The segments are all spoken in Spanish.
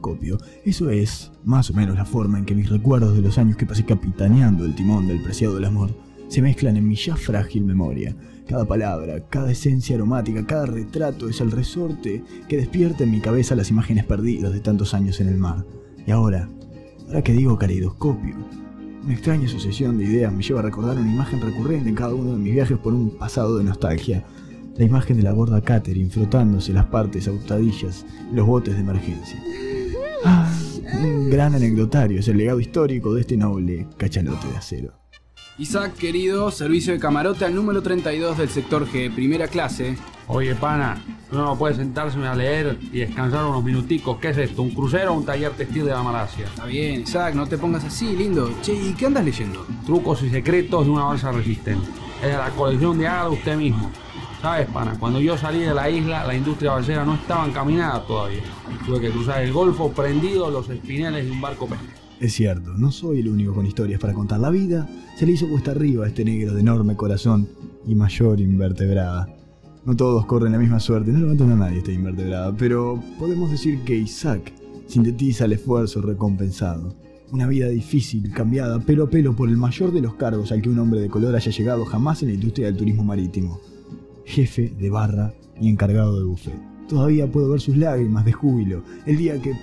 caleidoscopio. Eso es, más o menos, la forma en que mis recuerdos de los años que pasé capitaneando el timón del preciado del amor se mezclan en mi ya frágil memoria. Cada palabra, cada esencia aromática, cada retrato es el resorte que despierta en mi cabeza las imágenes perdidas de tantos años en el mar. Y ahora, ahora que digo caleidoscopio, una extraña sucesión de ideas me lleva a recordar una imagen recurrente en cada uno de mis viajes por un pasado de nostalgia. La imagen de la gorda Catherine frotándose las partes autadillas y los botes de emergencia. Ah, un gran anecdotario es el legado histórico de este noble cachalote de acero. Isaac, querido, servicio de camarote al número 32 del sector G, primera clase. Oye, pana, uno no puede sentarse a leer y descansar unos minuticos. ¿Qué es esto? ¿Un crucero o un taller textil de la Malasia? Está bien, Isaac, no te pongas así, lindo. Che, ¿y qué andas leyendo? Trucos y secretos de una balsa resistente. Es de la colección de haga usted mismo. ¿Sabes, pana? Cuando yo salí de la isla, la industria balsera no estaba encaminada todavía. Tuve que cruzar el golfo prendido los espineles de un barco pesquero. Es cierto, no soy el único con historias para contar la vida. Se le hizo cuesta arriba a este negro de enorme corazón y mayor invertebrada. No todos corren la misma suerte, no levantan a nadie esta invertebrada, pero podemos decir que Isaac sintetiza el esfuerzo recompensado. Una vida difícil, cambiada pelo a pelo por el mayor de los cargos al que un hombre de color haya llegado jamás en la industria del turismo marítimo jefe de barra y encargado de buffet. Todavía puedo ver sus lágrimas de júbilo el día que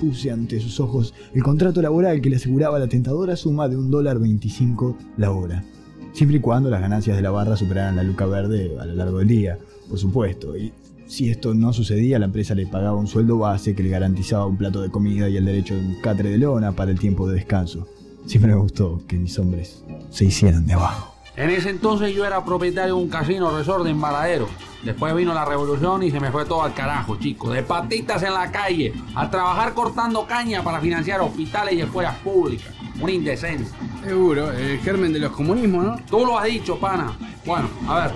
puse ante sus ojos el contrato laboral que le aseguraba la tentadora suma de un dólar 25 la hora. Siempre y cuando las ganancias de la barra superaran la luca verde a lo largo del día, por supuesto. Y si esto no sucedía, la empresa le pagaba un sueldo base que le garantizaba un plato de comida y el derecho de un catre de lona para el tiempo de descanso. Siempre me gustó que mis hombres se hicieran de abajo. En ese entonces yo era propietario de un casino resort de embaladero. Después vino la revolución y se me fue todo al carajo, chico. De patitas en la calle, a trabajar cortando caña para financiar hospitales y escuelas públicas. Una indecencia. Seguro, el germen de los comunismos, ¿no? Tú lo has dicho, pana. Bueno, a ver,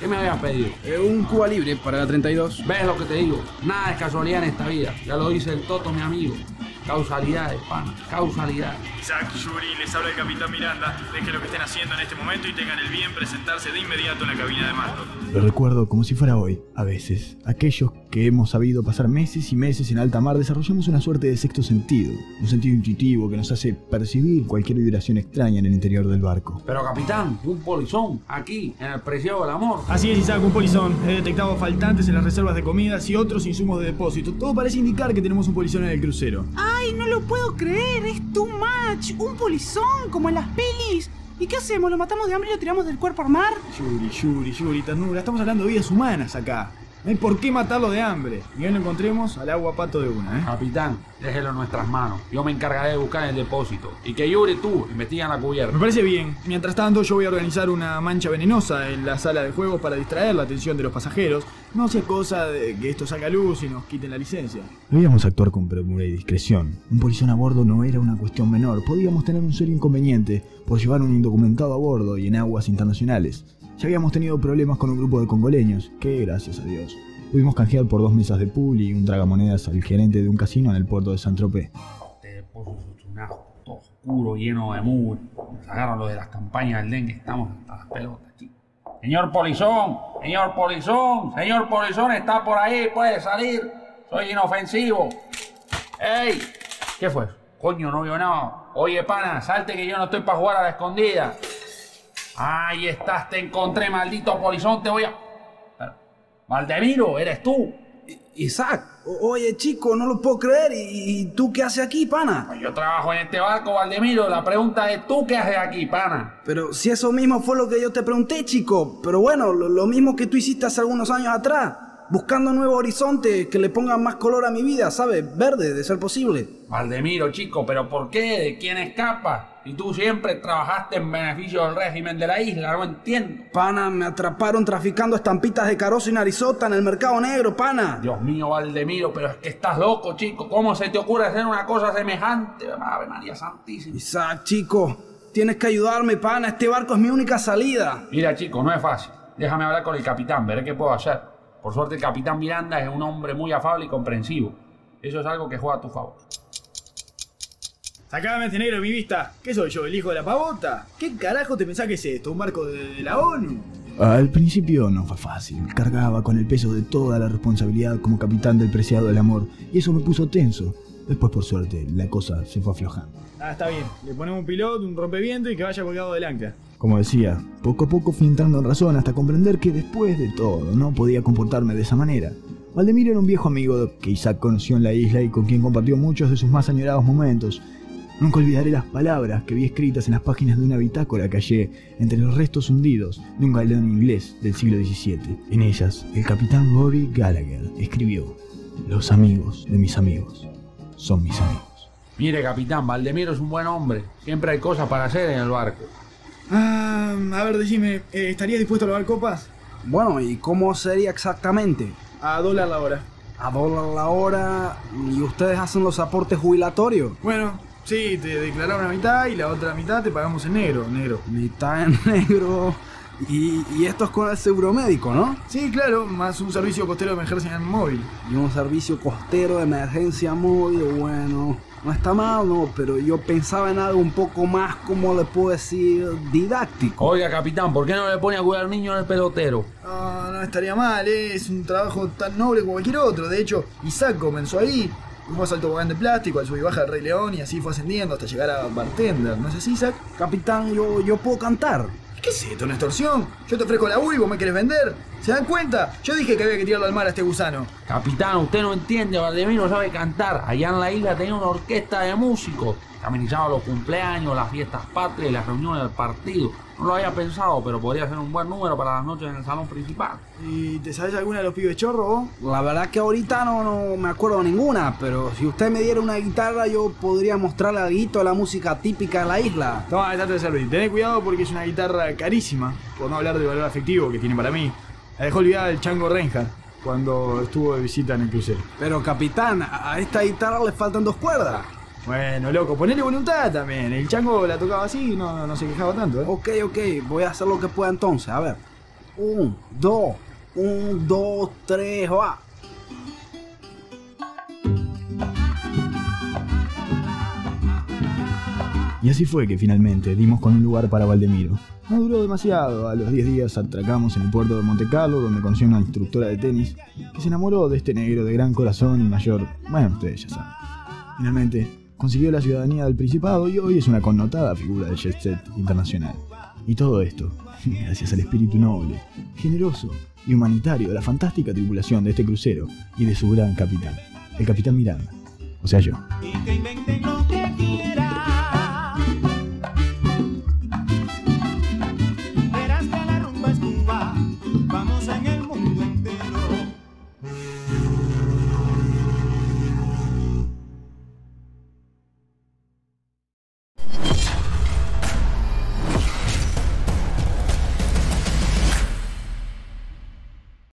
¿qué me habías pedido? Eh, un Cuba libre para la 32. ¿Ves lo que te digo? Nada es casualidad en esta vida. Ya lo dice el Toto, mi amigo. Causalidades, pana, causalidades. Isaac, Yuri, les habla el capitán Miranda. Dejen lo que estén haciendo en este momento y tengan el bien presentarse de inmediato en la cabina de mando. Lo recuerdo como si fuera hoy, a veces. Aquellos que hemos sabido pasar meses y meses en alta mar desarrollamos una suerte de sexto sentido, un sentido intuitivo que nos hace percibir cualquier vibración extraña en el interior del barco. Pero capitán, un polizón, aquí, en el preciado del amor. Así es, Isaac, un polizón. He detectado faltantes en las reservas de comidas y otros insumos de depósito. Todo parece indicar que tenemos un polizón en el crucero. ¡Ay, no lo puedo creer! ¡Es too much! ¡Un polizón! Como en las pelis. ¿Y qué hacemos? ¿Lo matamos de hambre y lo tiramos del cuerpo al mar? Yuri, Yuri, Yuri, ternura. Estamos hablando de vidas humanas acá. No hay por qué matarlo de hambre. Ni lo encontremos, al agua pato de una, ¿eh? Capitán, déjelo en nuestras manos. Yo me encargaré de buscar el depósito. Y que Yuri tú investigan la cubierta. Me parece bien. Mientras tanto, yo voy a organizar una mancha venenosa en la sala de juegos para distraer la atención de los pasajeros. No sea cosa de que esto salga a luz y nos quiten la licencia. Debíamos actuar con premura y discreción. Un polizón a bordo no era una cuestión menor. Podíamos tener un serio inconveniente por llevar un indocumentado a bordo y en aguas internacionales. Ya habíamos tenido problemas con un grupo de congoleños, que gracias a Dios pudimos canjear por dos mesas de pool y un tragamonedas al gerente de un casino en el puerto de Saint-Tropez. Este depósito es un asco, todo oscuro, lleno de mugre. Sacaron lo de las campañas del dengue, estamos hasta las pelotas, chicos. Señor Polizón, señor Polizón, señor Polizón, está por ahí, puede salir. Soy inofensivo. ¡Ey! ¿Qué fue? Coño, no vio nada. Oye, pana, salte que yo no estoy para jugar a la escondida. Ahí estás, te encontré, maldito polizón, te voy a... Pero, Valdemiro, eres tú. Isaac, oye chico, no lo puedo creer. ¿Y, y tú qué haces aquí, pana? Pues yo trabajo en este barco, Valdemiro. La pregunta es, ¿tú qué haces aquí, pana? Pero si eso mismo fue lo que yo te pregunté, chico. Pero bueno, lo, lo mismo que tú hiciste hace algunos años atrás. Buscando nuevos horizontes que le pongan más color a mi vida, ¿sabes? Verde, de ser posible. Valdemiro, chico, ¿pero por qué? ¿De quién escapa? Y tú siempre trabajaste en beneficio del régimen de la isla, no entiendo. Pana, me atraparon traficando estampitas de carozo y narizota en el mercado negro, pana. Dios mío, Valdemiro, pero es que estás loco, chico. ¿Cómo se te ocurre hacer una cosa semejante? Ave María Santísima. Isaac, chico, tienes que ayudarme, pana. Este barco es mi única salida. Mira, chico, no es fácil. Déjame hablar con el capitán, veré qué puedo hacer. Por suerte, el capitán Miranda es un hombre muy afable y comprensivo. Eso es algo que juega a tu favor. Sacame este negro de mi vista. ¿Qué soy yo, el hijo de la pavota? ¿Qué carajo te pensás que es esto? ¿Un barco de, de la ONU? Al principio no fue fácil, cargaba con el peso de toda la responsabilidad como capitán del preciado del amor, y eso me puso tenso. Después, por suerte, la cosa se fue aflojando. Ah, está bien. Le ponemos un piloto, un rompeviento y que vaya colgado del ancla. Como decía, poco a poco fui entrando en razón hasta comprender que después de todo no podía comportarme de esa manera. Valdemiro era un viejo amigo que Isaac conoció en la isla y con quien compartió muchos de sus más añorados momentos. Nunca olvidaré las palabras que vi escritas en las páginas de una bitácora que hallé entre los restos hundidos de un galeón inglés del siglo XVII. En ellas, el capitán Rory Gallagher escribió: Los amigos de mis amigos son mis amigos. Mire, capitán, Valdemiro es un buen hombre. Siempre hay cosas para hacer en el barco. Ah, a ver, decime, eh, ¿estarías dispuesto a lavar copas? Bueno, ¿y cómo sería exactamente? A dólar la hora. A dólar la hora y ustedes hacen los aportes jubilatorios. Bueno, sí, te declararon una mitad y la otra mitad te pagamos en negro, negro. Mitad en negro. Y, y esto es con el seguro médico, ¿no? Sí, claro, más un servicio costero de emergencia móvil. Y un servicio costero de emergencia móvil, bueno, no está mal, no, pero yo pensaba en algo un poco más, como le puedo decir, didáctico. Oiga, capitán, ¿por qué no le pone a cuidar al niño en el pelotero? No, no estaría mal, ¿eh? es un trabajo tan noble como cualquier otro. De hecho, Isaac comenzó ahí, fue al tobogán de plástico, al sub y baja del Rey León y así fue ascendiendo hasta llegar a bartender. ¿No es así, Isaac? Capitán, yo, yo puedo cantar. ¿Qué es esto, una extorsión? Yo te ofrezco la U y vos me querés vender. ¿Se dan cuenta? Yo dije que había que tirarlo al mar a este gusano. Capitán, usted no entiende, Valdemiro sabe cantar. Allá en la isla tenía una orquesta de músicos. que Amenizaba los cumpleaños, las fiestas patrias y las reuniones del partido. No lo había pensado, pero podría ser un buen número para las noches en el salón principal. ¿Y te sabes alguna de los pibes chorros vos? La verdad que ahorita no, no me acuerdo ninguna, pero si usted me diera una guitarra yo podría mostrarle algo de la música típica de la isla. Toma, dejate de servir. Tené cuidado porque es una guitarra carísima, por no hablar del valor afectivo que tiene para mí. La dejó olvidada el chango Reinhardt cuando estuvo de visita en el crucero. Pero capitán, a esta guitarra le faltan dos cuerdas. Bueno, loco, ponele voluntad también. El chango la tocaba así y no, no se quejaba tanto, ¿eh? Ok, ok, voy a hacer lo que pueda entonces, a ver. Un, dos, un, dos, tres, va. Y así fue que finalmente dimos con un lugar para Valdemiro. No duró demasiado, a los 10 días atracamos en el puerto de Monte Carlo, donde conocí a una instructora de tenis que se enamoró de este negro de gran corazón y mayor. Bueno, ustedes ya saben. Finalmente, consiguió la ciudadanía del Principado y hoy es una connotada figura del jet set internacional. Y todo esto, gracias al espíritu noble, generoso y humanitario de la fantástica tripulación de este crucero y de su gran capitán, el capitán Miranda. O sea, yo.